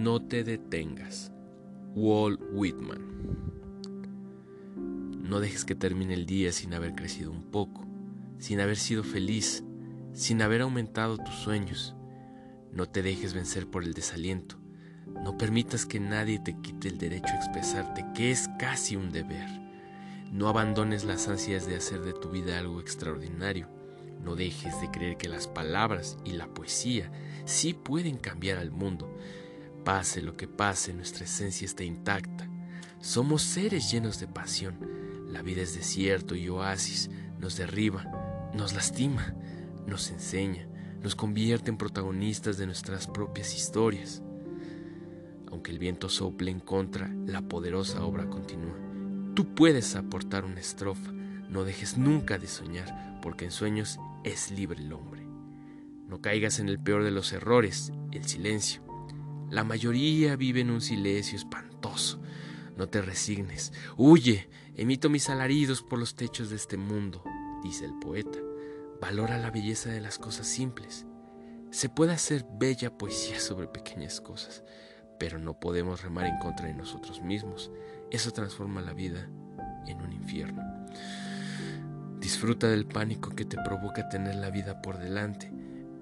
No te detengas. Walt Whitman. No dejes que termine el día sin haber crecido un poco, sin haber sido feliz, sin haber aumentado tus sueños. No te dejes vencer por el desaliento. No permitas que nadie te quite el derecho a expresarte, que es casi un deber. No abandones las ansias de hacer de tu vida algo extraordinario. No dejes de creer que las palabras y la poesía sí pueden cambiar al mundo. Pase lo que pase, nuestra esencia está intacta. Somos seres llenos de pasión. La vida es desierto y oasis. Nos derriba, nos lastima, nos enseña, nos convierte en protagonistas de nuestras propias historias. Aunque el viento sople en contra, la poderosa obra continúa. Tú puedes aportar una estrofa, no dejes nunca de soñar, porque en sueños es libre el hombre. No caigas en el peor de los errores, el silencio. La mayoría vive en un silencio espantoso. No te resignes. Huye, emito mis alaridos por los techos de este mundo, dice el poeta. Valora la belleza de las cosas simples. Se puede hacer bella poesía sobre pequeñas cosas, pero no podemos remar en contra de nosotros mismos. Eso transforma la vida en un infierno. Disfruta del pánico que te provoca tener la vida por delante.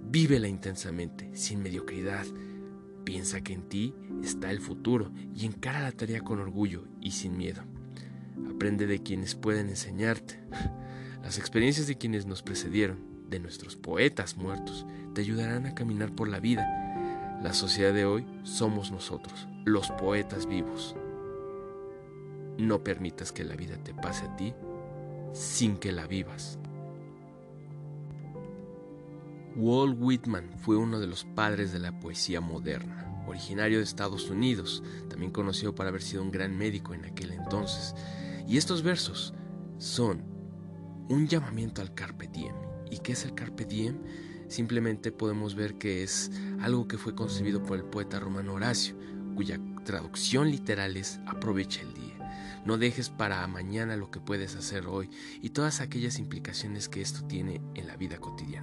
Vívela intensamente, sin mediocridad. Piensa que en ti está el futuro y encara la tarea con orgullo y sin miedo. Aprende de quienes pueden enseñarte. Las experiencias de quienes nos precedieron, de nuestros poetas muertos, te ayudarán a caminar por la vida. La sociedad de hoy somos nosotros, los poetas vivos. No permitas que la vida te pase a ti sin que la vivas. Walt Whitman fue uno de los padres de la poesía moderna, originario de Estados Unidos, también conocido por haber sido un gran médico en aquel entonces. Y estos versos son un llamamiento al carpe diem. ¿Y qué es el carpe diem? Simplemente podemos ver que es algo que fue concebido por el poeta romano Horacio, cuya traducción literal es aprovecha el día. No dejes para mañana lo que puedes hacer hoy y todas aquellas implicaciones que esto tiene en la vida cotidiana.